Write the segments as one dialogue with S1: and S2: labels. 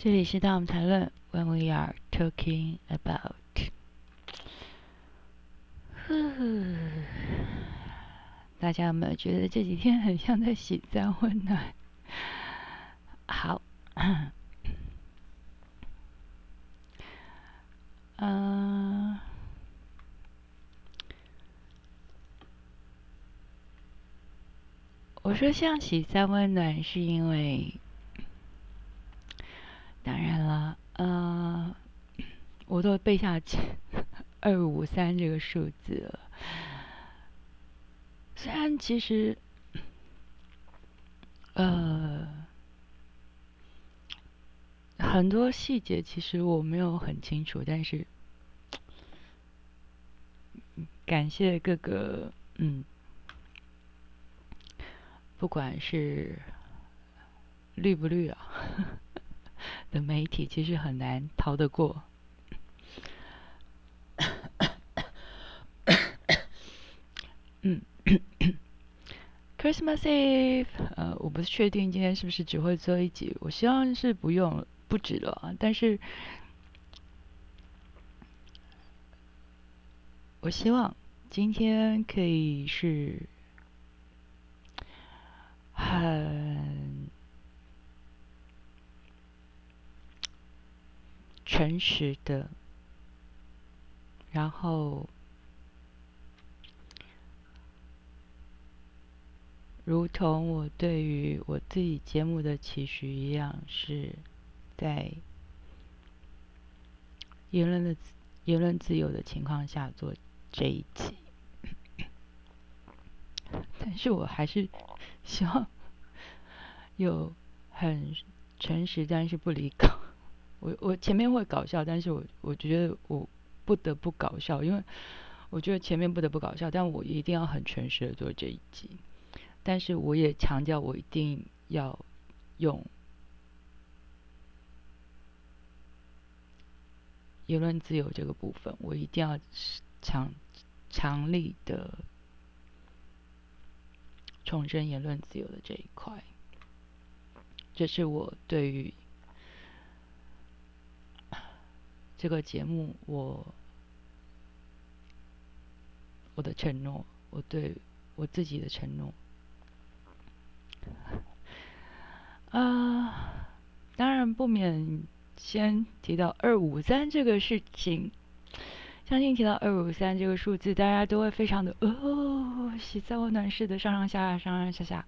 S1: 这里是当我们谈论 When we are talking about。大家有没有觉得这几天很像在洗澡温暖？好，嗯，我说像洗澡温暖，是因为，当然了，呃，我都背下去二五三这个数字了。虽然其实，呃，很多细节其实我没有很清楚，但是感谢各个嗯，不管是绿不绿啊的媒体，其实很难逃得过。嗯。Christmas Eve，呃，我不确定今天是不是只会做一集，我希望是不用不止了，但是我希望今天可以是很诚实的，然后。如同我对于我自己节目的期许一样，是在言论的言论自由的情况下做这一集。但是我还是希望有很诚实，但是不离口。我我前面会搞笑，但是我我觉得我不得不搞笑，因为我觉得前面不得不搞笑，但我一定要很诚实的做这一集。但是我也强调，我一定要用言论自由这个部分，我一定要强强力的重申言论自由的这一块。这是我对于这个节目我我的承诺，我对我自己的承诺。啊，当然不免先提到二五三这个事情。相信提到二五三这个数字，大家都会非常的哦，喜在温暖式的上上下下，上上下下。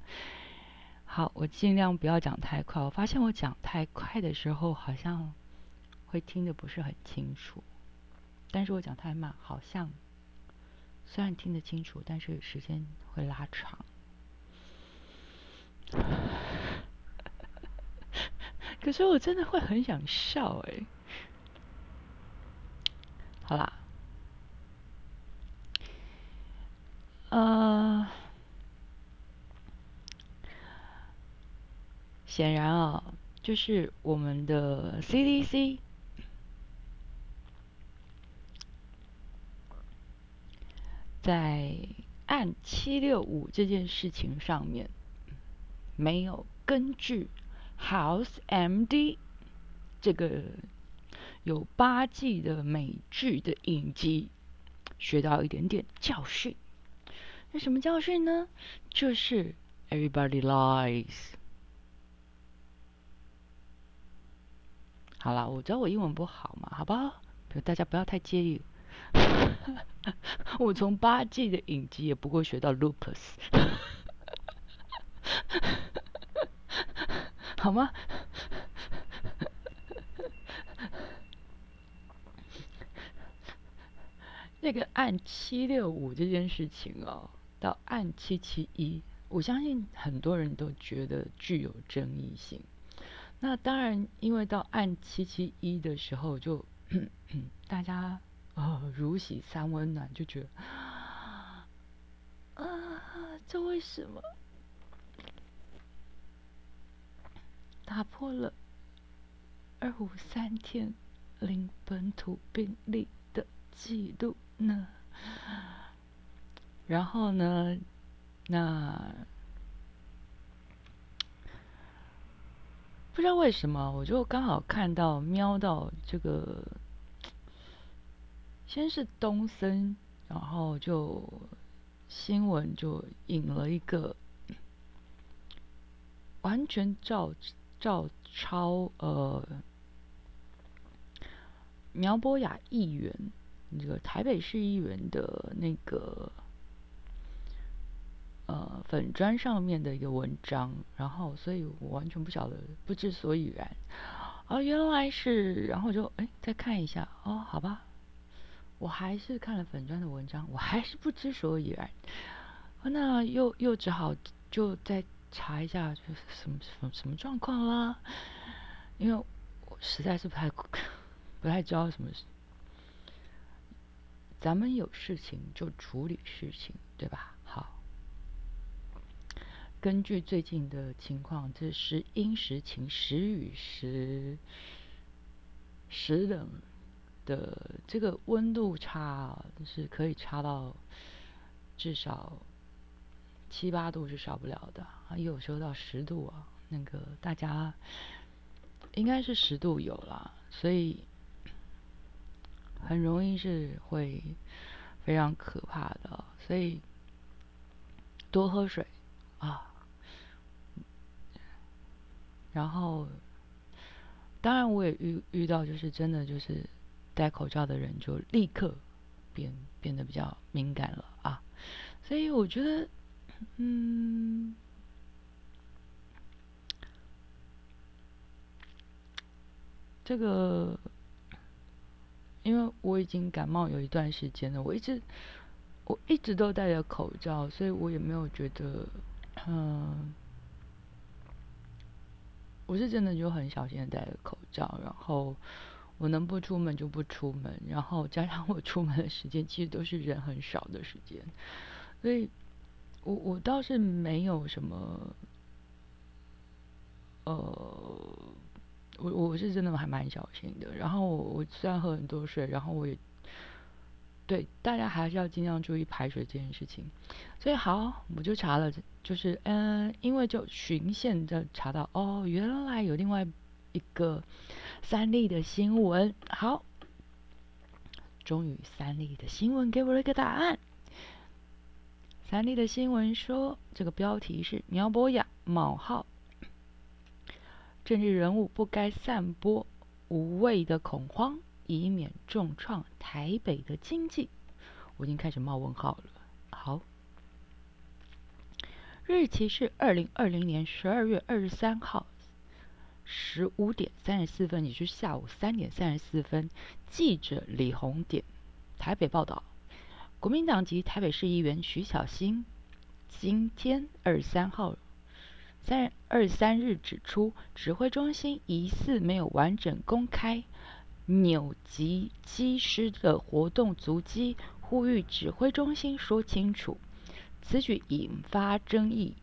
S1: 好，我尽量不要讲太快。我发现我讲太快的时候，好像会听得不是很清楚。但是我讲太慢，好像虽然听得清楚，但是时间会拉长。可是我真的会很想笑哎，好啦，呃，显然啊，就是我们的 CDC 在按七六五这件事情上面。没有根据 House MD 这个有八季的美剧的影集学到一点点教训。那什么教训呢？就是 Everybody lies。好了，我知道我英文不好嘛，好吧，大家不要太介意。我从八季的影集也不过学到 Lupus。好吗？那个按七六五这件事情哦，到按七七一，我相信很多人都觉得具有争议性。那当然，因为到按七七一的时候，就 大家呃如洗三温暖，就觉得啊，这为什么？打破了二五三天零本土病例的记录呢。然后呢，那不知道为什么，我就刚好看到瞄到这个，先是东森，然后就新闻就引了一个完全照照抄呃苗博雅议员，这个台北市议员的那个。呃，粉砖上面的一个文章，然后，所以我完全不晓得，不知所以然。哦，原来是，然后就哎，再看一下，哦，好吧，我还是看了粉砖的文章，我还是不知所以然。那又又只好就再查一下，就是什么什么什么状况啦，因为我实在是不太 不太知道什么。咱们有事情就处理事情，对吧？好。根据最近的情况，这时阴时晴时雨时时冷的这个温度差是可以差到至少七八度是少不了的啊，有时候到十度啊，那个大家应该是十度有了，所以很容易是会非常可怕的，所以多喝水啊。然后，当然我也遇遇到，就是真的就是戴口罩的人就立刻变变得比较敏感了啊，所以我觉得，嗯，这个，因为我已经感冒有一段时间了，我一直我一直都戴着口罩，所以我也没有觉得，嗯。我是真的就很小心的戴着口罩，然后我能不出门就不出门，然后加上我出门的时间其实都是人很少的时间，所以我我倒是没有什么，呃，我我是真的还蛮小心的。然后我我虽然喝很多水，然后我也对大家还是要尽量注意排水这件事情。所以好，我就查了。就是嗯，因为就循线的查到哦，原来有另外一个三立的新闻。好，终于三立的新闻给我了一个答案。三立的新闻说，这个标题是苗博雅冒号，政治人物不该散播无谓的恐慌，以免重创台北的经济。我已经开始冒问号了。好。日期是二零二零年十二月二十三号十五点三十四分，也就是下午三点三十四分。记者李红点台北报道，国民党籍台北市议员徐小新今天二十三号三二三日指出，指挥中心疑似没有完整公开纽吉机师的活动足迹，呼吁指挥中心说清楚。此举引发争议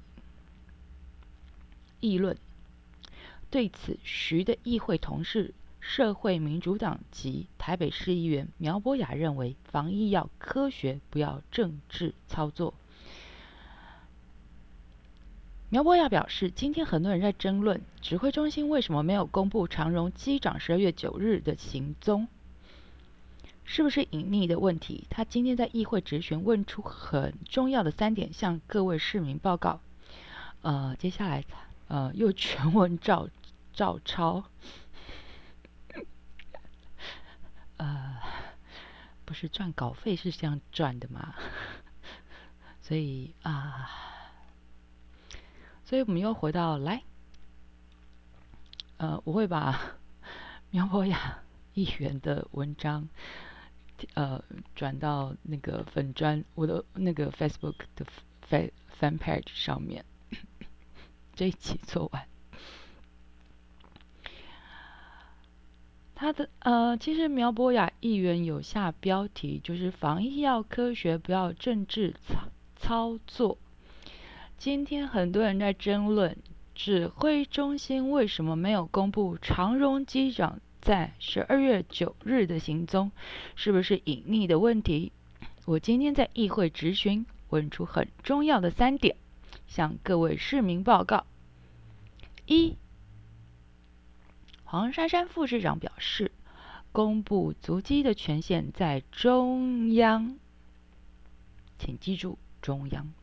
S1: 议论。对此，徐的议会同事、社会民主党籍台北市议员苗博雅认为，防疫要科学，不要政治操作。苗博雅表示，今天很多人在争论指挥中心为什么没有公布长荣机长十二月九日的行踪。是不是隐匿的问题？他今天在议会质询，问出很重要的三点，向各位市民报告。呃，接下来呃又 全文照照抄。呃，不是赚稿费是这样赚的吗？所以啊，所以我们又回到来，呃，我会把 苗博雅议员的文章。呃，转到那个粉砖，我的那个 Facebook 的 fan fan page 上面，这一期做完。他的呃，其实苗博雅议员有下标题，就是防疫要科学，不要政治操操作。今天很多人在争论，指挥中心为什么没有公布长荣机长？在十二月九日的行踪是不是隐匿的问题？我今天在议会质询，问出很重要的三点，向各位市民报告：一，黄珊珊副市长表示，公布足迹的权限在中央，请记住中央。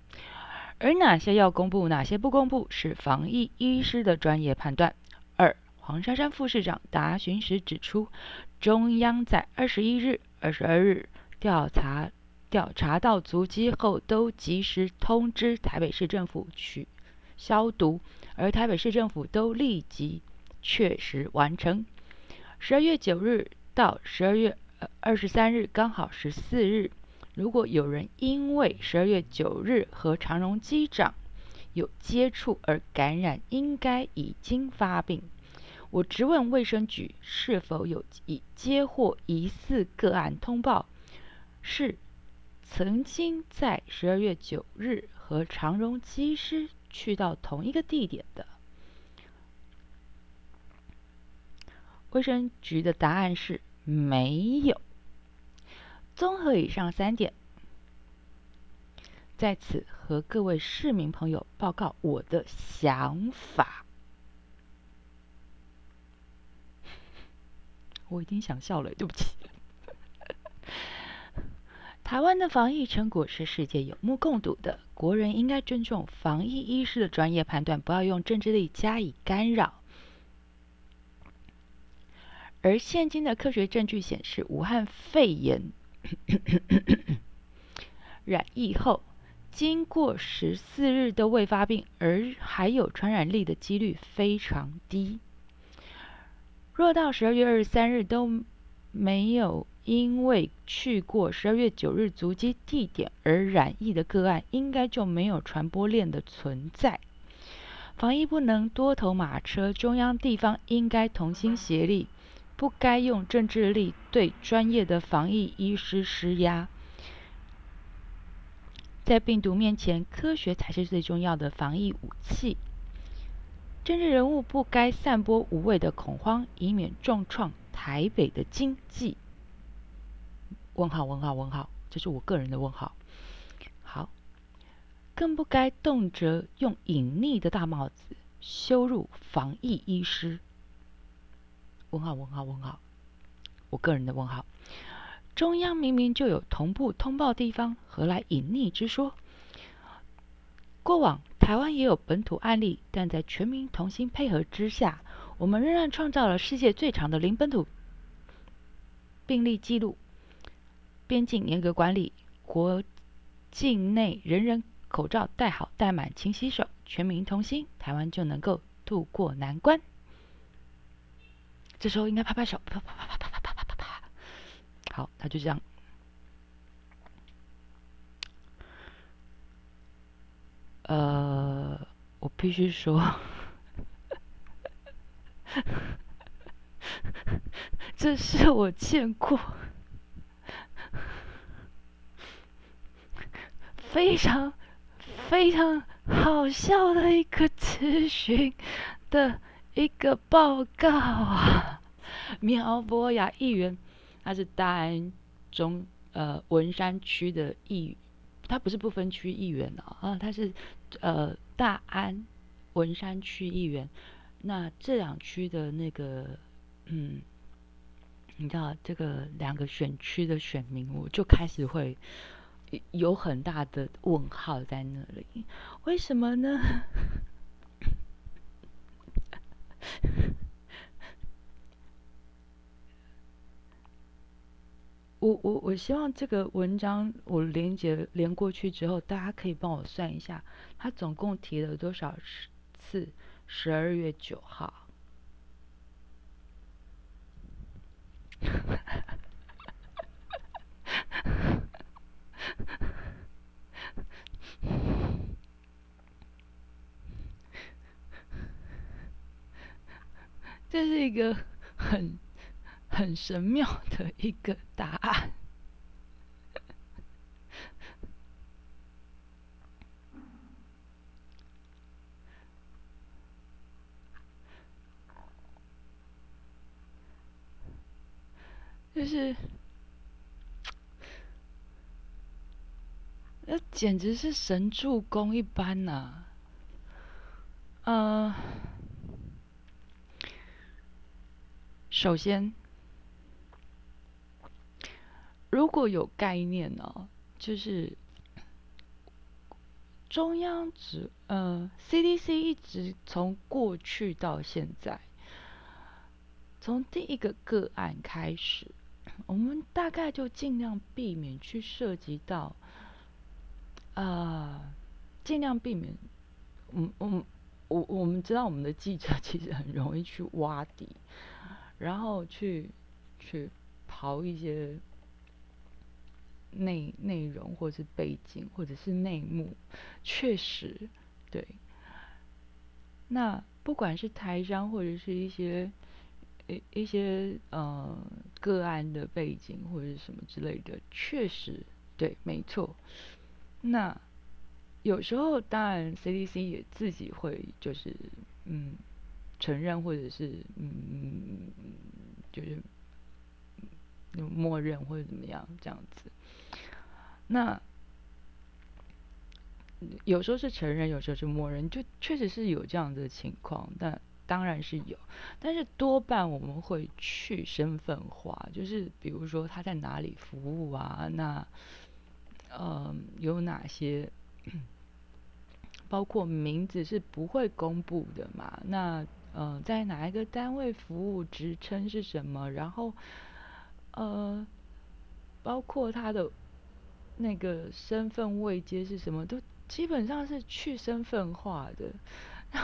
S1: 而哪些要公布，哪些不公布，是防疫医师的专业判断。二，黄珊珊副市长答询时指出，中央在二十一日、二十二日调查调查到足迹后，都及时通知台北市政府取消毒，而台北市政府都立即确实完成。十二月九日到十二月二十三日，刚好十四日。如果有人因为十二月九日和长荣机长有接触而感染，应该已经发病。我直问卫生局是否有已接获疑似个案通报，是曾经在十二月九日和长荣机师去到同一个地点的？卫生局的答案是没有。综合以上三点，在此和各位市民朋友报告我的想法。我已经想笑了，对不起。台湾的防疫成果是世界有目共睹的，国人应该尊重防疫医师的专业判断，不要用政治力加以干扰。而现今的科学证据显示，武汉肺炎。染疫后，经过十四日都未发病，而还有传染力的几率非常低。若到十二月二十三日都没有因为去过十二月九日足迹地点而染疫的个案，应该就没有传播链的存在。防疫不能多头马车，中央地方应该同心协力。不该用政治力对专业的防疫医师施压。在病毒面前，科学才是最重要的防疫武器。政治人物不该散播无谓的恐慌，以免重创台北的经济。问号问号问号，这是我个人的问号。好，更不该动辄用隐匿的大帽子羞辱防疫医师。问号问号问号，我个人的问号。中央明明就有同步通报地方，何来隐匿之说？过往台湾也有本土案例，但在全民同心配合之下，我们仍然创造了世界最长的零本土病例记录。边境严格管理，国境内人人口罩戴好戴满，勤洗手，全民同心，台湾就能够渡过难关。这时候应该拍拍手，啪啪啪啪啪啪啪啪啪啪。好，他就这样。呃，我必须说，这是我见过非常非常好笑的一个咨询的。一个报告啊，苗博雅议员，他是大安中呃文山区的议，他不是不分区议员哦，啊，他是呃大安文山区议员。那这两区的那个，嗯，你知道这个两个选区的选民，我就开始会有很大的问号在那里，为什么呢？我我我希望这个文章我连接连过去之后，大家可以帮我算一下，他总共提了多少次？十二月九号。这是一个很很神妙的一个答案，就是那简直是神助攻一般呐，嗯。首先，如果有概念呢，就是中央指呃 CDC 一直从过去到现在，从第一个个案开始，我们大概就尽量避免去涉及到，啊，尽量避免，嗯嗯，我我们知道我们的记者其实很容易去挖底。然后去去刨一些内内容，或者是背景，或者是内幕，确实对。那不管是台商或者是一些一一些呃个案的背景或者是什么之类的，确实对，没错。那有时候当然 CDC 也自己会就是嗯。承认或者是嗯，就是默认或者怎么样这样子。那有时候是承认，有时候是默认，就确实是有这样的情况。但当然是有，但是多半我们会去身份化，就是比如说他在哪里服务啊，那嗯有哪些，包括名字是不会公布的嘛？那嗯，在哪一个单位服务，职称是什么？然后，呃，包括他的那个身份位阶是什么，都基本上是去身份化的。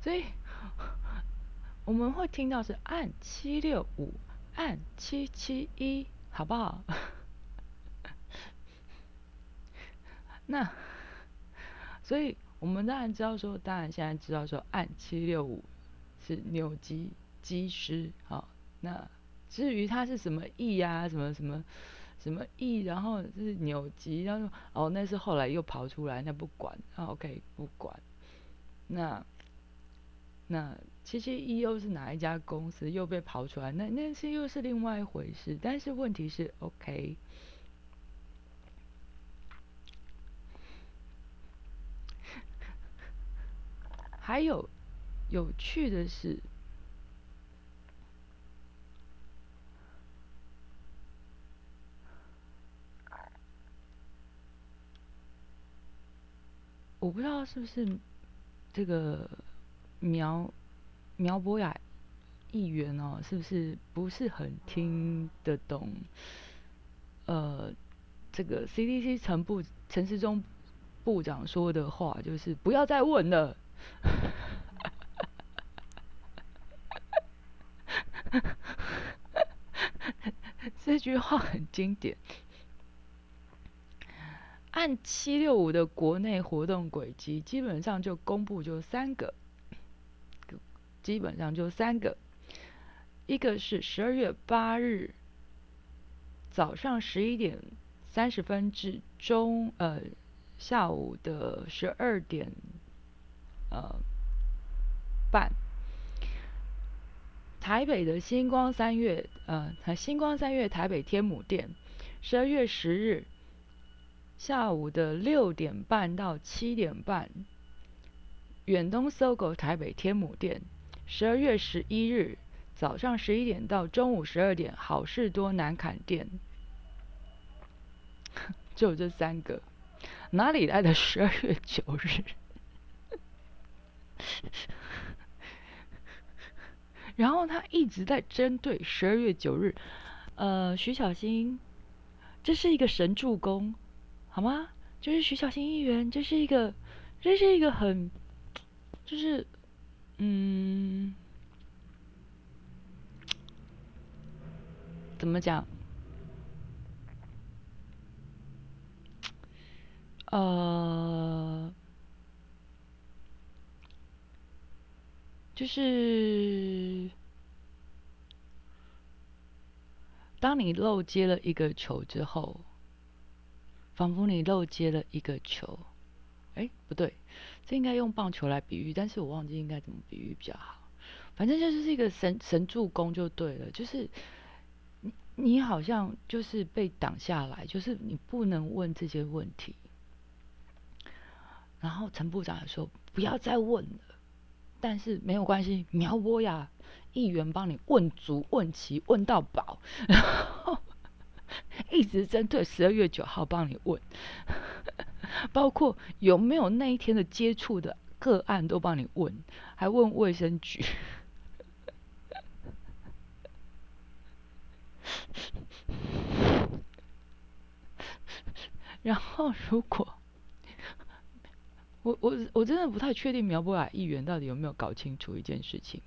S1: 所以我们会听到是按七六五，按七七一，好不好？那，所以。我们当然知道说，当然现在知道说，按七六五是扭机机师，好，那至于它是什么翼啊，什么什么什么翼，然后是扭机，然后哦，那是后来又跑出来，那不管，OK，不管。那那七七一又是哪一家公司又被跑出来，那那是又是另外一回事。但是问题是，OK。还有有趣的是，我不知道是不是这个苗苗博雅议员哦，是不是不是很听得懂？呃，这个 CDC 陈部陈世忠部长说的话，就是不要再问了。这句话很经典。按七六五的国内活动轨迹，基本上就公布就三个，基本上就三个。一个是十二月八日早上十一点三十分至中呃下午的十二点。呃，半台北的星光三月，呃，星光三月台北天母店，十二月十日下午的六点半到七点半，远东搜狗台北天母店，十二月十一日早上十一点到中午十二点，好事多南坎店，就这三个，哪里来的十二月九日？然后他一直在针对十二月九日，呃，徐小新，这是一个神助攻，好吗？就是徐小新议员，这是一个，这是一个很，就是，嗯，怎么讲？呃。就是，当你漏接了一个球之后，仿佛你漏接了一个球。哎，不对，这应该用棒球来比喻，但是我忘记应该怎么比喻比较好。反正就是一个神神助攻就对了，就是你你好像就是被挡下来，就是你不能问这些问题。然后陈部长也说：“不要再问了。”但是没有关系，苗波雅议员帮你问足问齐问到饱，然 后一直针对十二月九号帮你问，包括有没有那一天的接触的个案都帮你问，还问卫生局。然后，如果我我我真的不太确定苗博雅议员到底有没有搞清楚一件事情。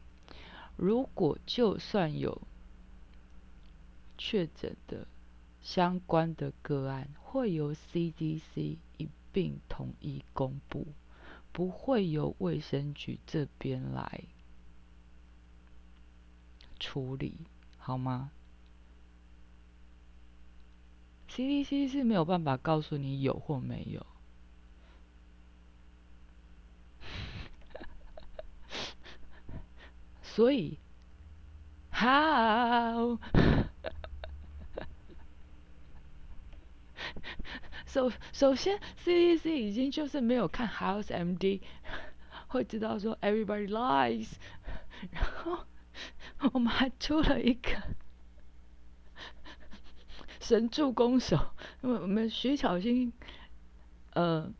S1: 如果就算有确诊的相关的个案，会由 CDC 一并统一公布，不会由卫生局这边来处理，好吗？CDC 是没有办法告诉你有或没有，所以，好，首首先 CDC 已经就是没有看 House MD，会知道说 Everybody lies，然后我们还出了一个。神助攻手，我们徐巧芯，呃，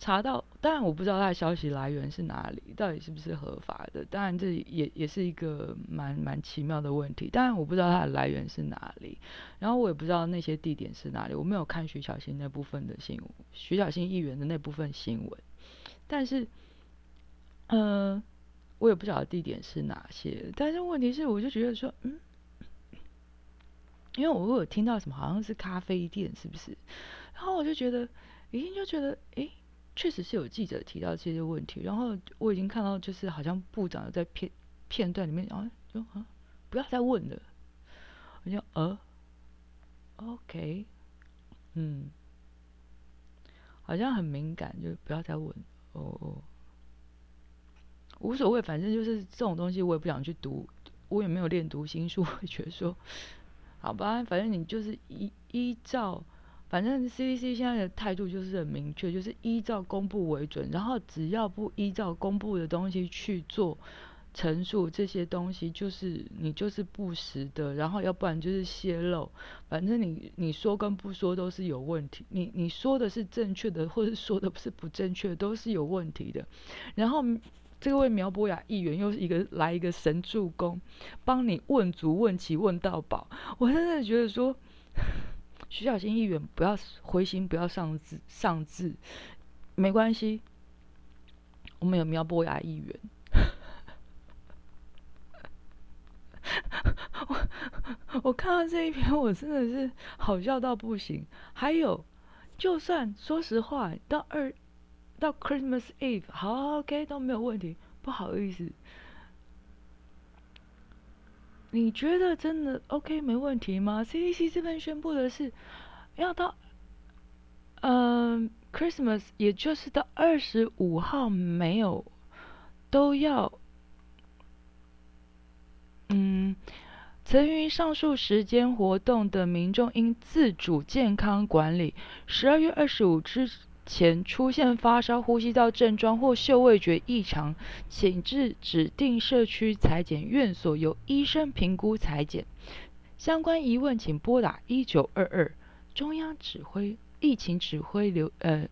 S1: 查到，当然我不知道他的消息来源是哪里，到底是不是合法的，当然这也也是一个蛮蛮奇妙的问题，当然我不知道它的来源是哪里，然后我也不知道那些地点是哪里，我没有看徐小新那部分的新闻，徐小新议员的那部分新闻，但是，嗯，我也不晓得地点是哪些，但是问题是，我就觉得说，嗯。因为我有听到什么，好像是咖啡店，是不是？然后我就觉得，一定就觉得，诶，确实是有记者提到这些问题。然后我已经看到，就是好像部长在片片段里面，然后就啊，不要再问了。我就呃，OK，嗯，好像很敏感，就不要再问。哦哦，无所谓，反正就是这种东西，我也不想去读，我也没有练读心术，我觉得说。好吧，反正你就是依依照，反正 CDC 现在的态度就是很明确，就是依照公布为准，然后只要不依照公布的东西去做陈述，这些东西就是你就是不实的，然后要不然就是泄露，反正你你说跟不说都是有问题，你你说的是正确的，或者说的不是不正确，都是有问题的，然后。这位苗博雅议员又是一个来一个神助攻，帮你问足问齐问到饱。我真的觉得说，徐小新议员不要灰心，不要上字上字，没关系，我们有苗博雅议员。我我看到这一篇，我真的是好笑到不行。还有，就算说实话，到二。到 Christmas Eve，好，OK，都没有问题。不好意思，你觉得真的 OK 没问题吗？CDC 这边宣布的是，要到，嗯，Christmas，也就是到二十五号没有，都要，嗯，曾于上述时间活动的民众应自主健康管理。十二月二十五之。前出现发烧、呼吸道症状或嗅味觉异常，请至指定社区裁剪院所由医生评估裁剪。相关疑问请拨打一九二二中央指挥疫情指挥流呃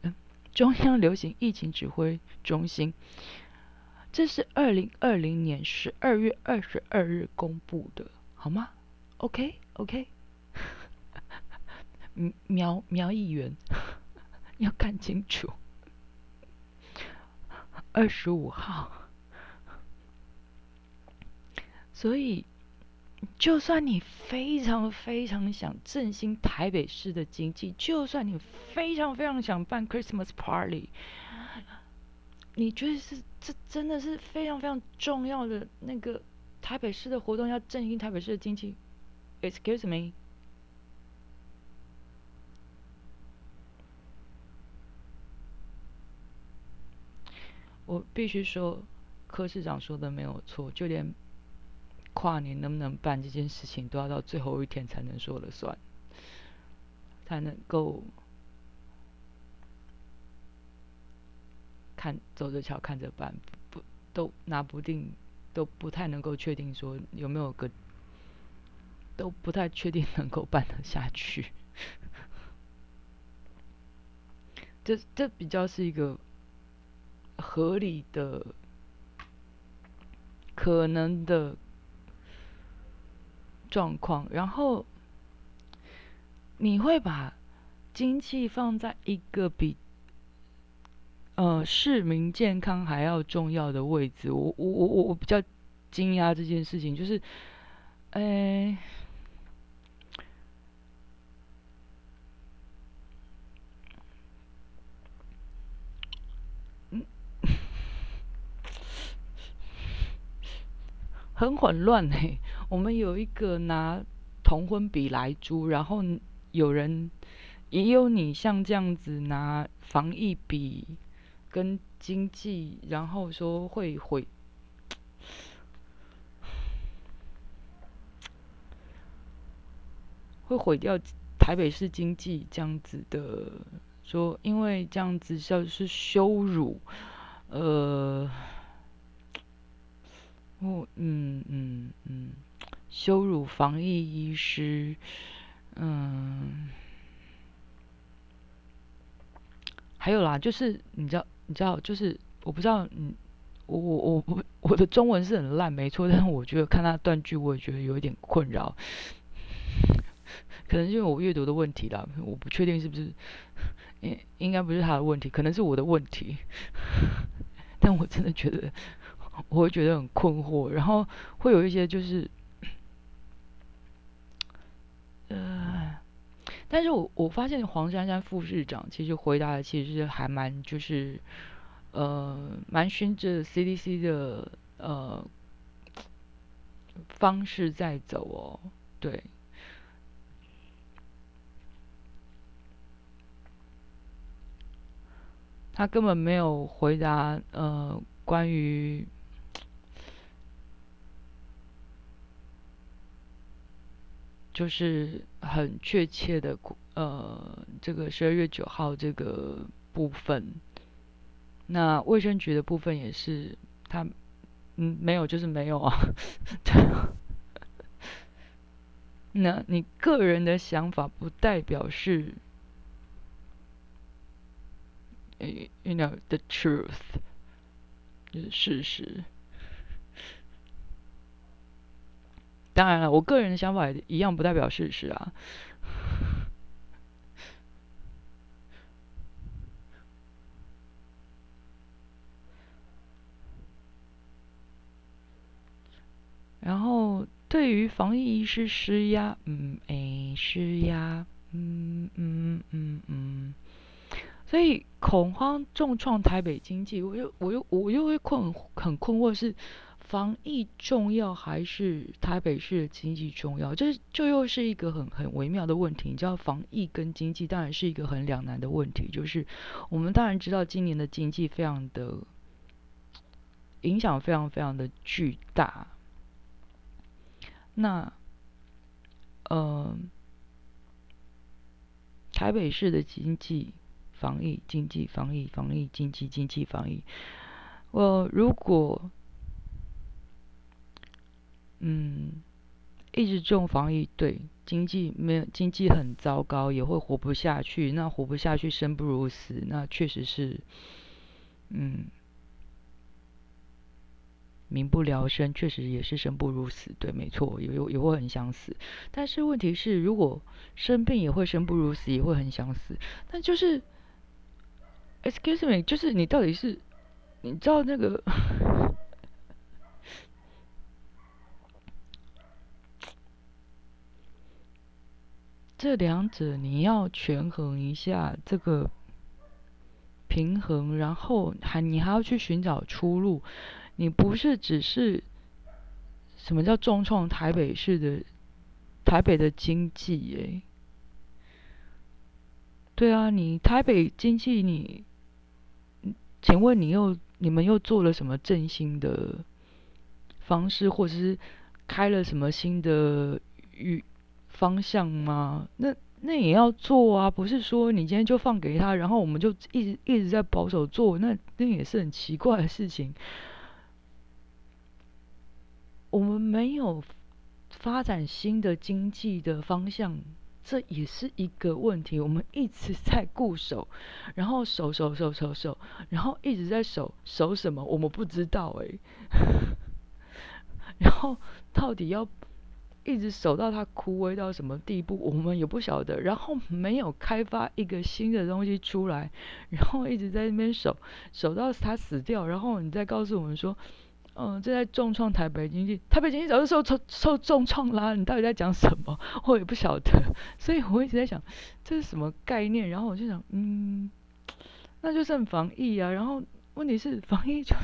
S1: 中央流行疫情指挥中心。这是二零二零年十二月二十二日公布的，好吗？OK OK，苗苗议员。要看清楚，二十五号。所以，就算你非常非常想振兴台北市的经济，就算你非常非常想办 Christmas party，你觉得是这真的是非常非常重要的那个台北市的活动，要振兴台北市的经济？Excuse me。我必须说，柯市长说的没有错，就连跨年能不能办这件事情，都要到最后一天才能说了算，才能够看走着瞧，看着办，不都拿不定，都不太能够确定说有没有个，都不太确定能够办得下去。这这比较是一个合理的可能的状况，然后你会把经济放在一个比呃市民健康还要重要的位置。我我我我我比较惊讶这件事情，就是，哎。很混乱嘿，我们有一个拿同婚比来租，然后有人也有你像这样子拿防疫比跟经济，然后说会毁会毁掉台北市经济这样子的说，因为这样子像是羞辱，呃。哦，嗯嗯嗯，羞辱防疫医师，嗯，还有啦，就是你知道，你知道，就是我不知道，嗯，我我我我的中文是很烂，没错，但是我觉得看他断句，我也觉得有一点困扰，可能是因为我阅读的问题啦，我不确定是不是，应应该不是他的问题，可能是我的问题，但我真的觉得。我会觉得很困惑，然后会有一些就是，呃，但是我我发现黄珊珊副市长其实回答的其实还蛮就是，呃，蛮循着 CDC 的呃方式在走哦，对，他根本没有回答呃关于。就是很确切的，呃，这个十二月九号这个部分，那卫生局的部分也是，他嗯没有就是没有啊，对。那你个人的想法不代表是，you know the truth，就是事实。当然了，我个人的想法一样不代表事实啊。然后，对于防疫医师施压，嗯，哎，施压，嗯嗯嗯嗯，所以恐慌重创台北经济，我又我又我又会困很困惑是。防疫重要还是台北市的经济重要？这就又是一个很很微妙的问题。你知道，防疫跟经济当然是一个很两难的问题。就是我们当然知道，今年的经济非常的影响非常非常的巨大。那，呃，台北市的经济、防疫、经济、防疫、防疫、经济、经济、防疫，我如果。嗯，一直重防疫，对经济没有经济很糟糕，也会活不下去。那活不下去，生不如死，那确实是，嗯，民不聊生，确实也是生不如死。对，没错，也也会很想死。但是问题是，如果生病也会生不如死，也会很想死。但就是，excuse me，就是你到底是，你知道那个？这两者你要权衡一下这个平衡，然后还你还要去寻找出路。你不是只是什么叫重创台北市的台北的经济？哎，对啊，你台北经济，你请问你又你们又做了什么振兴的方式，或者是开了什么新的预？方向吗？那那也要做啊，不是说你今天就放给他，然后我们就一直一直在保守做，那那也是很奇怪的事情。我们没有发展新的经济的方向，这也是一个问题。我们一直在固守，然后守守守守守，然后一直在守守什么？我们不知道哎。然后到底要？一直守到它枯萎到什么地步，我们也不晓得。然后没有开发一个新的东西出来，然后一直在那边守，守到它死掉。然后你再告诉我们说，嗯，这在重创台北经济，台北经济早就受受受重创啦。你到底在讲什么？我也不晓得。所以我一直在想，这是什么概念？然后我就想，嗯，那就剩防疫啊。然后问题是，防疫就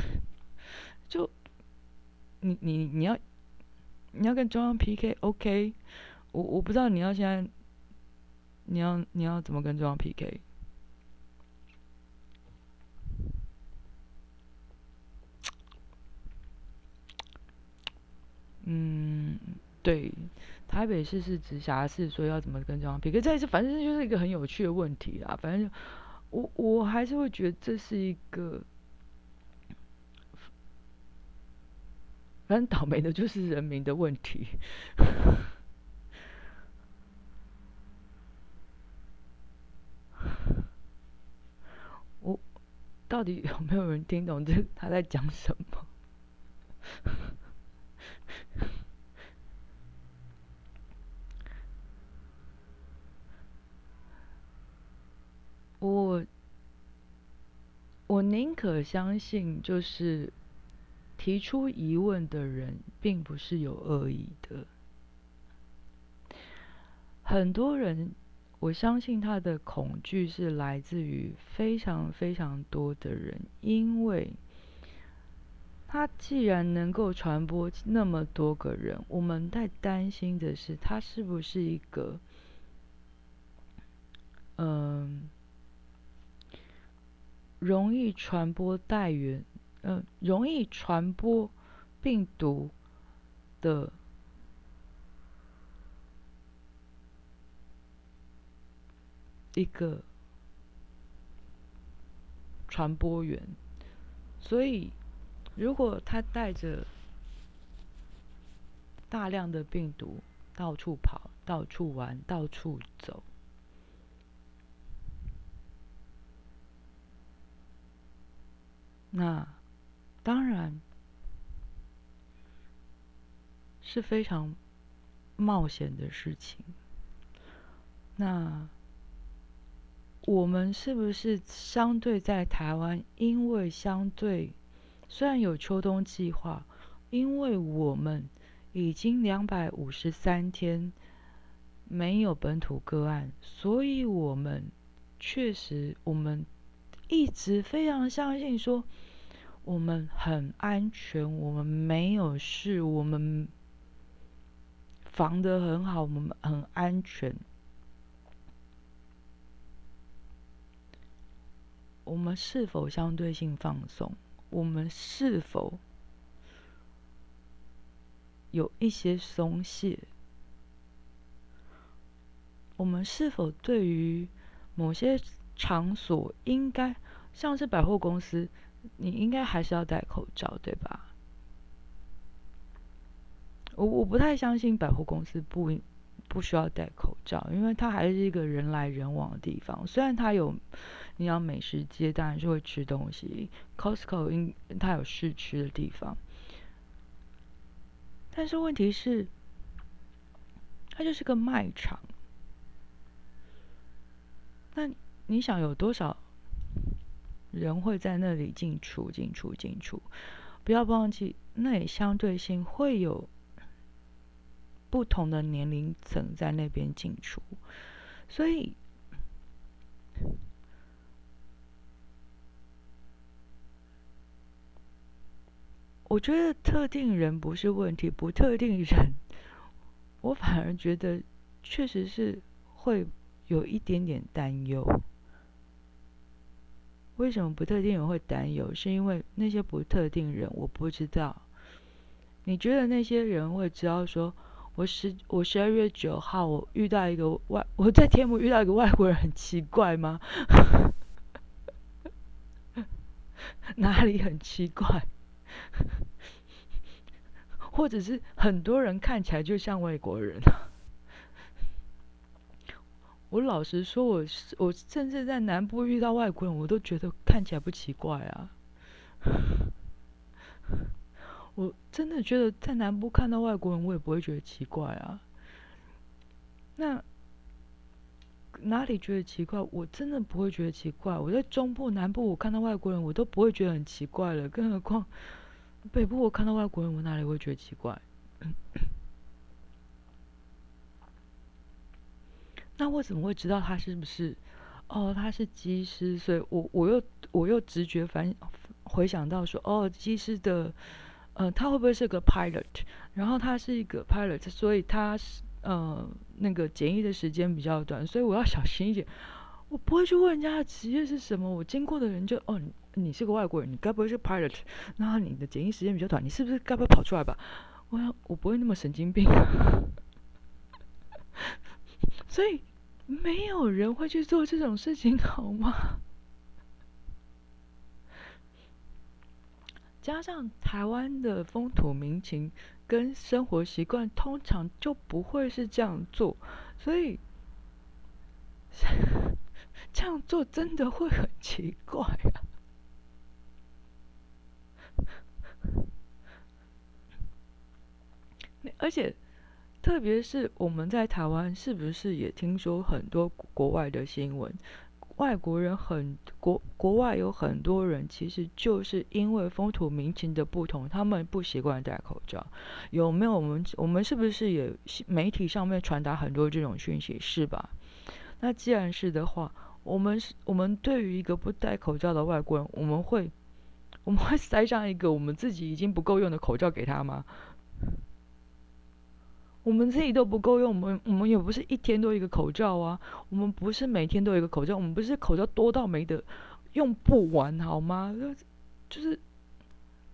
S1: 就你你你要。你要跟中央 PK，OK？我我不知道你要现在，你要你要怎么跟中央 PK？嗯，对，台北市是直辖市，所以要怎么跟中央 PK？这是反正就是一个很有趣的问题啦。反正我我还是会觉得这是一个。但倒霉的就是人民的问题。我到底有没有人听懂这他在讲什么？我我宁可相信就是。提出疑问的人并不是有恶意的，很多人，我相信他的恐惧是来自于非常非常多的人，因为他既然能够传播那么多个人，我们在担心的是他是不是一个，嗯，容易传播带源。嗯，容易传播病毒的一个传播源，所以如果他带着大量的病毒到处跑、到处玩、到处走，那。当然是非常冒险的事情。那我们是不是相对在台湾？因为相对虽然有秋冬计划，因为我们已经两百五十三天没有本土个案，所以我们确实我们一直非常相信说。我们很安全，我们没有事，我们防得很好，我们很安全。我们是否相对性放松？我们是否有一些松懈？我们是否对于某些场所，应该像是百货公司？你应该还是要戴口罩，对吧？我我不太相信百货公司不不需要戴口罩，因为它还是一个人来人往的地方。虽然它有你要美食街，当然是会吃东西；Costco 因它有试吃的地方，但是问题是，它就是个卖场。那你想有多少？人会在那里进出、进出、进出，不要忘记，那也相对性会有不同的年龄层在那边进出，所以我觉得特定人不是问题，不特定人，我反而觉得确实是会有一点点担忧。为什么不特定人会担忧？是因为那些不特定人，我不知道。你觉得那些人会知道？说我十我十二月九号我遇到一个外我在天母遇到一个外国人，很奇怪吗？哪里很奇怪？或者是很多人看起来就像外国人。我老实说，我我甚至在南部遇到外国人，我都觉得看起来不奇怪啊。我真的觉得在南部看到外国人，我也不会觉得奇怪啊。那哪里觉得奇怪？我真的不会觉得奇怪。我在中部、南部，我看到外国人，我都不会觉得很奇怪了。更何况北部，我看到外国人，我哪里会觉得奇怪？那我怎么会知道他是不是？哦，他是机师，所以我我又我又直觉反回想到说，哦，机师的，呃，他会不会是个 pilot？然后他是一个 pilot，所以他是呃那个检疫的时间比较短，所以我要小心一点。我不会去问人家的职业是什么，我经过的人就哦，你是个外国人，你该不会是 pilot？那你的检疫时间比较短，你是不是该不会跑出来吧？我我不会那么神经病。所以没有人会去做这种事情，好吗？加上台湾的风土民情跟生活习惯，通常就不会是这样做，所以 这样做真的会很奇怪啊！而且。特别是我们在台湾，是不是也听说很多国外的新闻？外国人很国国外有很多人，其实就是因为风土民情的不同，他们不习惯戴口罩。有没有我们我们是不是也媒体上面传达很多这种讯息，是吧？那既然是的话，我们是我们对于一个不戴口罩的外国人，我们会我们会塞上一个我们自己已经不够用的口罩给他吗？我们自己都不够用，我们我们也不是一天都一个口罩啊，我们不是每天都有一个口罩，我们不是口罩多到没得用不完，好吗？就是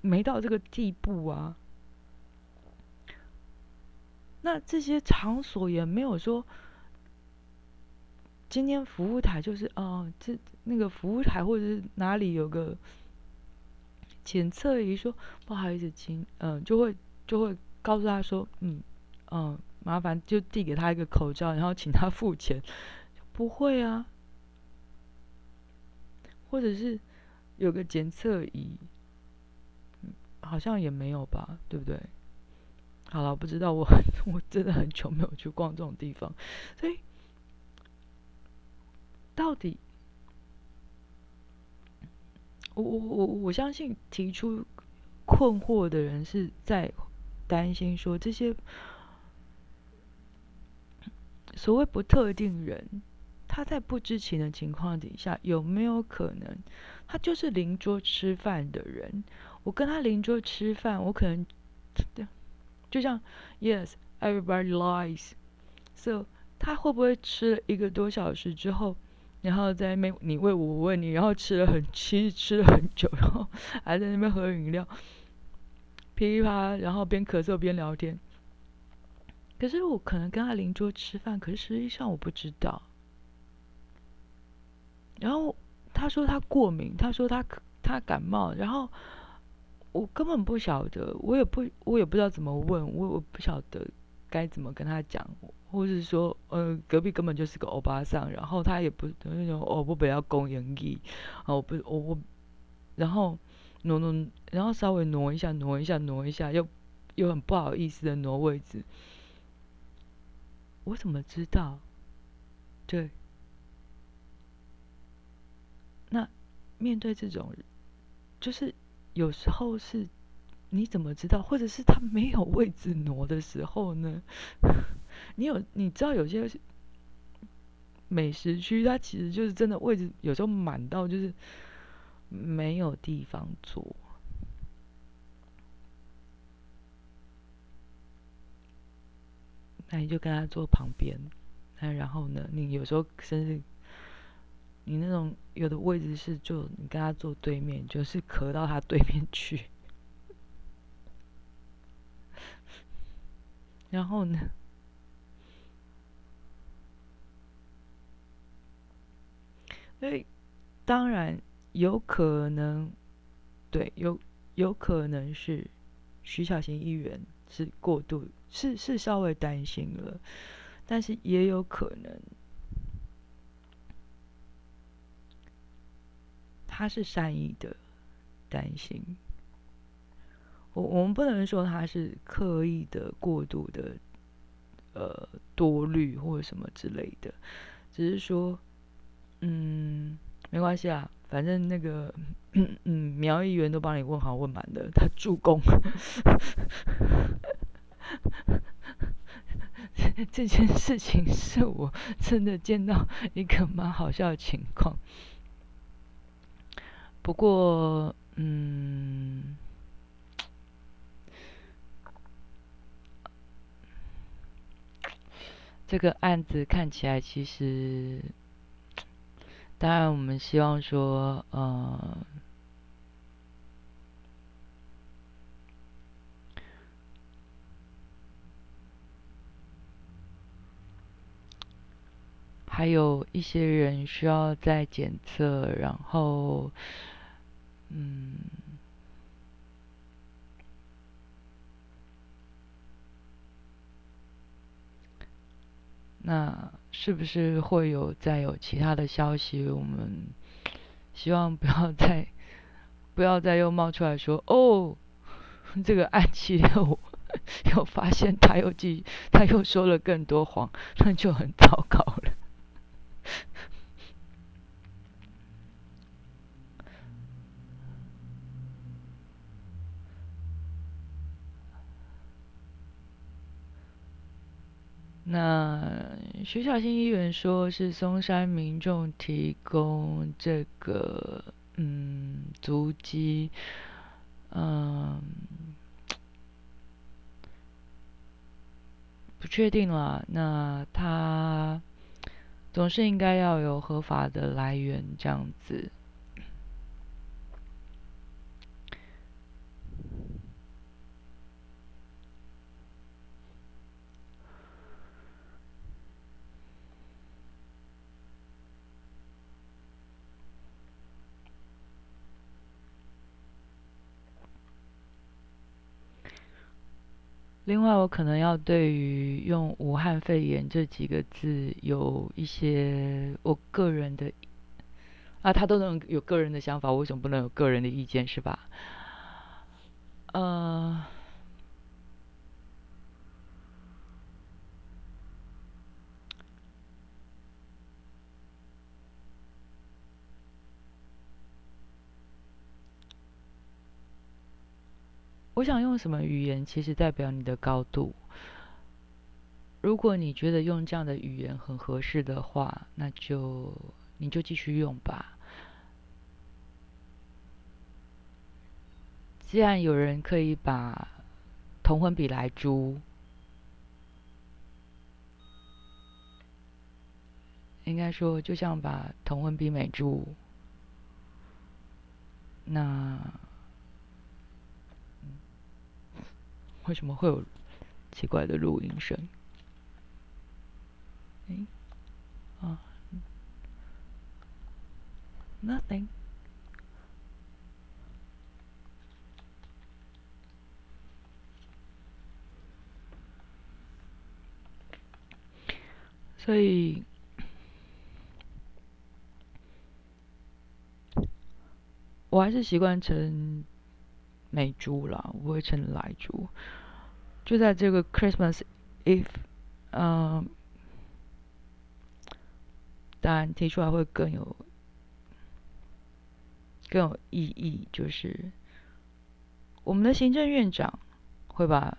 S1: 没到这个地步啊。那这些场所也没有说，今天服务台就是哦，这那个服务台或者是哪里有个检测仪，说不好意思，请嗯，就会就会告诉他说，嗯。嗯，麻烦就递给他一个口罩，然后请他付钱。不会啊，或者是有个检测仪，好像也没有吧，对不对？好了，不知道我 我真的很久没有去逛这种地方，所以到底我我我我相信提出困惑的人是在担心说这些。所谓不特定人，他在不知情的情况底下，有没有可能他就是邻桌吃饭的人？我跟他邻桌吃饭，我可能就像 Yes, everybody lies. So 他会不会吃了一个多小时之后，然后在那边你喂我，我问你，然后吃了很其实吃了很久，然后还在那边喝饮料，噼里啪啦，然后边咳嗽边聊天。可是我可能跟他邻桌吃饭，可是实际上我不知道。然后他说他过敏，他说他他感冒，然后我根本不晓得，我也不我也不知道怎么问，我我不晓得该怎么跟他讲，或是说呃隔壁根本就是个欧巴桑，然后他也不那种哦不不要公演义，哦不我我然后挪挪，然后稍微挪一下挪一下挪一下，又又很不好意思的挪位置。我怎么知道？对，那面对这种，就是有时候是你怎么知道，或者是他没有位置挪的时候呢？你有你知道有些美食区，它其实就是真的位置有时候满到就是没有地方坐。那你就跟他坐旁边，那然后呢？你有时候甚至你那种有的位置是就你跟他坐对面，就是咳到他对面去。然后呢？所以当然有可能，对，有有可能是徐小新议员是过度，是是稍微担心了，但是也有可能他是善意的担心。我我们不能说他是刻意的过度的，呃，多虑或者什么之类的，只是说，嗯，没关系啊，反正那个，嗯，苗议员都帮你问好问满的，他助攻，这件事情是我真的见到一个蛮好笑的情况，不过，嗯。这个案子看起来其实，当然我们希望说，呃，还有一些人需要再检测，然后，嗯。那是不是会有再有其他的消息？我们希望不要再不要再又冒出来说哦，这个暗器六 又发现他又继他又说了更多谎，那就很糟糕了。那徐小新议员说是松山民众提供这个嗯足迹，嗯不确定了。那他总是应该要有合法的来源这样子。另外，我可能要对于用“武汉肺炎”这几个字有一些我个人的啊，他都能有个人的想法，为什么不能有个人的意见，是吧？呃。我想用什么语言，其实代表你的高度。如果你觉得用这样的语言很合适的话，那就你就继续用吧。既然有人可以把同婚比来猪，应该说就像把同婚比美猪，那。为什么会有奇怪的录音声？哎，啊，nothing。所以，我还是习惯成美猪了，不会称来猪。就在这个 Christmas Eve，嗯，当然提出来会更有更有意义，就是我们的行政院长会把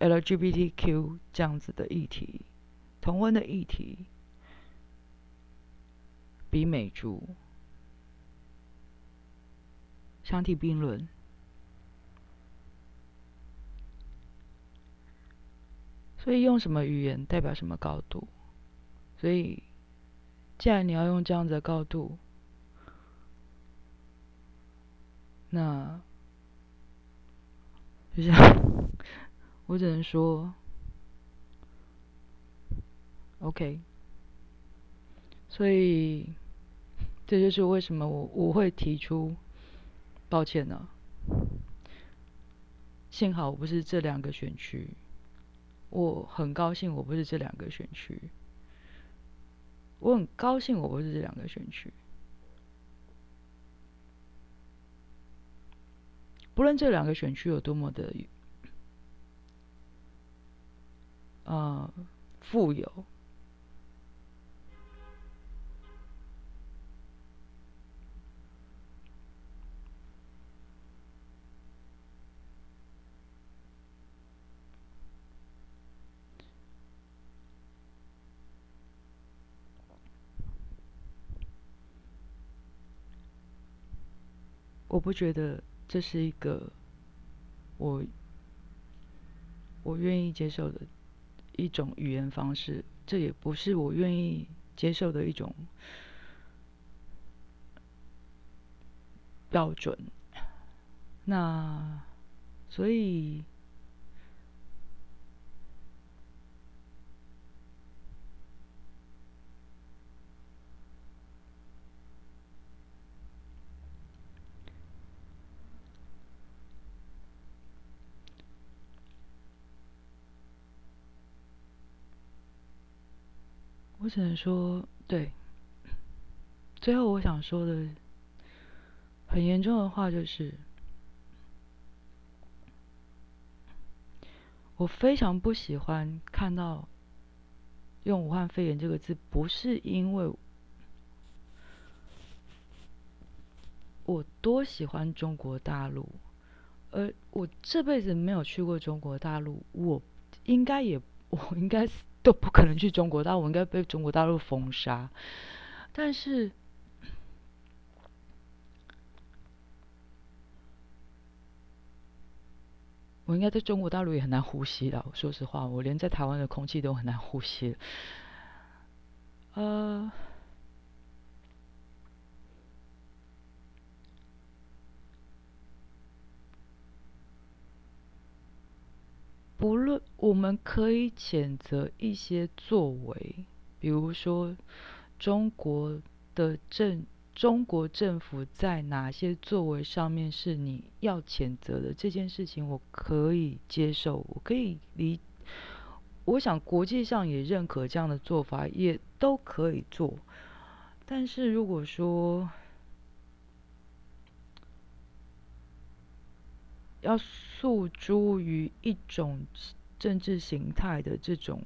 S1: LGBTQ 这样子的议题，同婚的议题，比美猪。相提并论，所以用什么语言代表什么高度。所以，既然你要用这样子的高度，那就像我只能说，OK。所以。这就是为什么我我会提出抱歉呢。幸好我不是这两个选区，我很高兴我不是这两个选区，我很高兴我不是这两个选区。不论这两个选区有多么的，呃，富有。不觉得这是一个我我愿意接受的一种语言方式，这也不是我愿意接受的一种标准。那所以。我只能说，对。最后我想说的很严重的话就是，我非常不喜欢看到用“武汉肺炎”这个字，不是因为我多喜欢中国大陆，而我这辈子没有去过中国大陆，我应该也，我应该是。都不可能去中国大陆，应该被中国大陆封杀。但是，我应该在中国大陆也很难呼吸了。说实话，我连在台湾的空气都很难呼吸。呃，不论。我们可以谴责一些作为，比如说中国的政中国政府在哪些作为上面是你要谴责的这件事情，我可以接受，我可以理。我想国际上也认可这样的做法，也都可以做。但是如果说要诉诸于一种。政治形态的这种，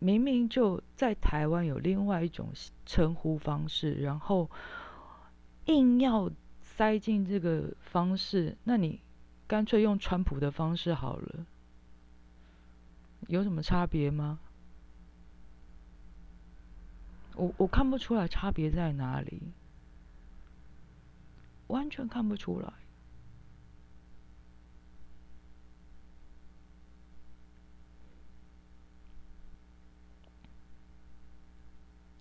S1: 明明就在台湾有另外一种称呼方式，然后硬要塞进这个方式，那你干脆用川普的方式好了，有什么差别吗？我我看不出来差别在哪里，完全看不出来。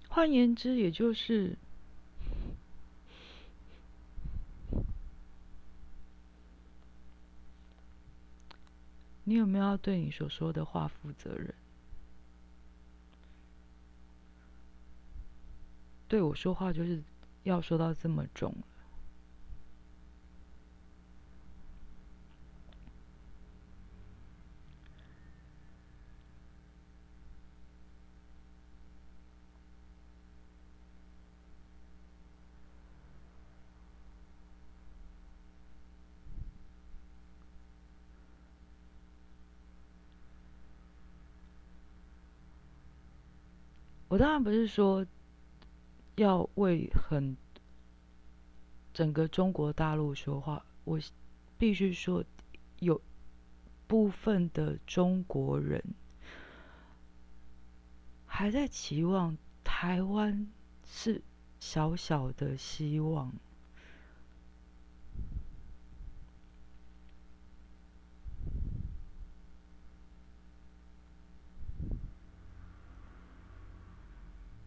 S1: 换言之，也就是你有没有要对你所说的话负责任？对我说话就是要说到这么重。我当然不是说要为很整个中国大陆说话，我必须说有部分的中国人还在期望台湾是小小的希望。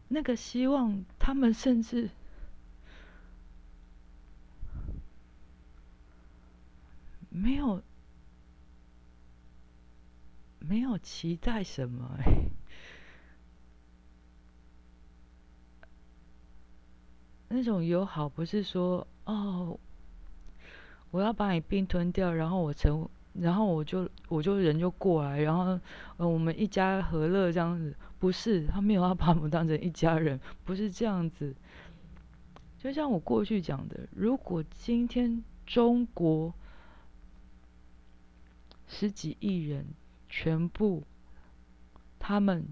S1: 那个希望他们甚至没有，没有期待什么。那种友好不是说哦，我要把你并吞掉，然后我成。然后我就我就人就过来，然后呃我们一家和乐这样子，不是，他没有要把我们当成一家人，不是这样子。就像我过去讲的，如果今天中国十几亿人全部他们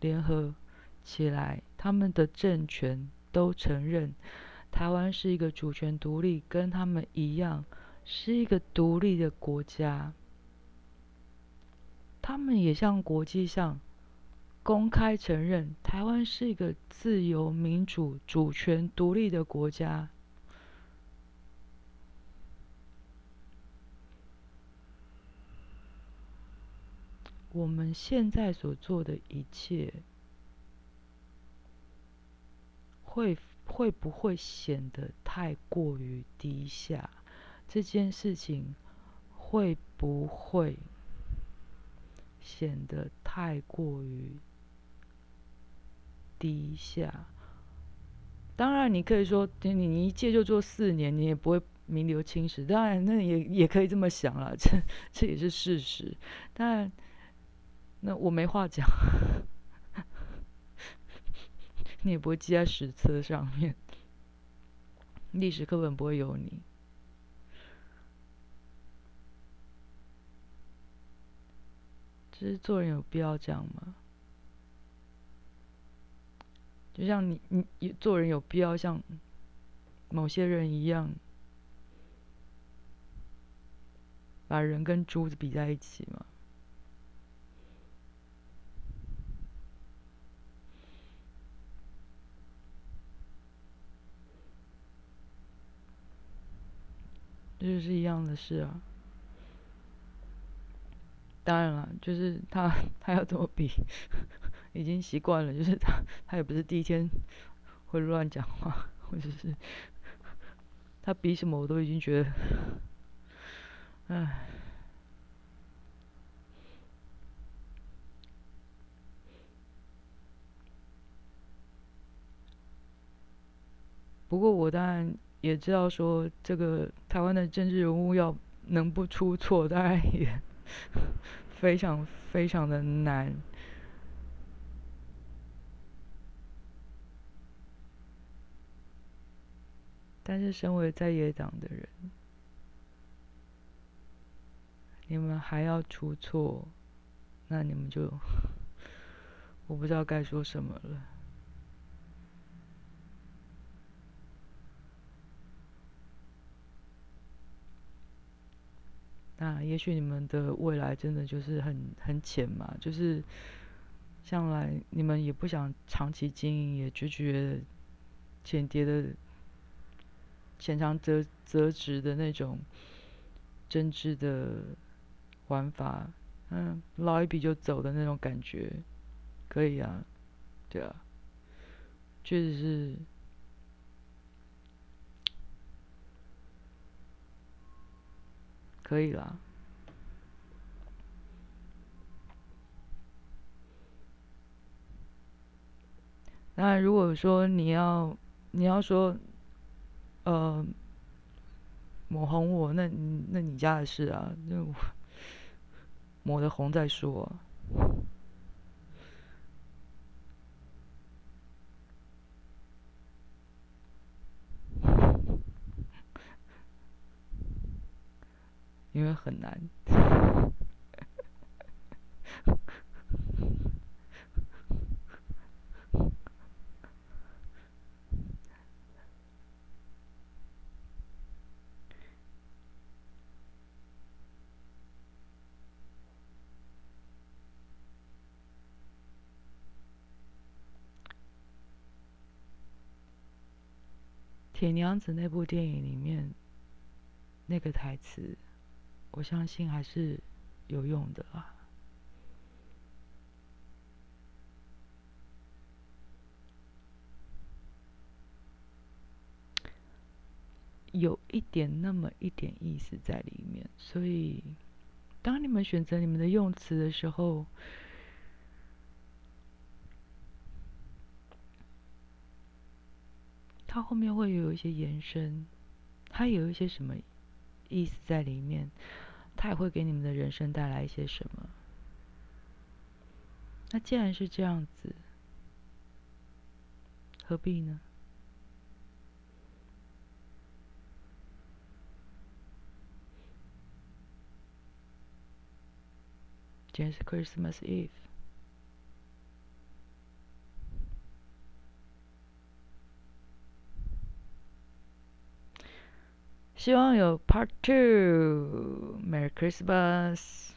S1: 联合起来，他们的政权都承认台湾是一个主权独立，跟他们一样是一个独立的国家，他们也向国际上。公开承认台湾是一个自由、民主、主权、独立的国家。我们现在所做的一切，会会不会显得太过于低下？这件事情会不会显得太过于？低下，当然你可以说，你你一借就做四年，你也不会名留青史。当然，那也也可以这么想了，这这也是事实。但那我没话讲，你也不会记在史册上面，历史课本不会有你。是做人有必要这样吗？就像你，你做人有必要像某些人一样，把人跟珠子比在一起吗？这就是一样的事啊。当然了，就是他，他要怎么比？已经习惯了，就是他，他也不是第一天会乱讲话，或者是他比什么我都已经觉得，唉。不过我当然也知道，说这个台湾的政治人物要能不出错，当然也非常非常的难。但是，身为在野党的人，你们还要出错，那你们就 我不知道该说什么了。那也许你们的未来真的就是很很浅嘛，就是将来你们也不想长期经营，也拒绝浅碟的。浅尝辄辄止的那种真挚的玩法，嗯，捞一笔就走的那种感觉，可以啊，对啊，确实是可以啦。那如果说你要，你要说。呃，抹红我，那那你家的事啊，那抹的红再说。因为很难。铁娘子那部电影里面那个台词，我相信还是有用的啊。有一点那么一点意思在里面，所以当你们选择你们的用词的时候。它后面会有一些延伸，它有一些什么意思在里面，它也会给你们的人生带来一些什么。那既然是这样子，何必呢？今天是 Christmas Eve，希望有 Part Two，Merry Christmas。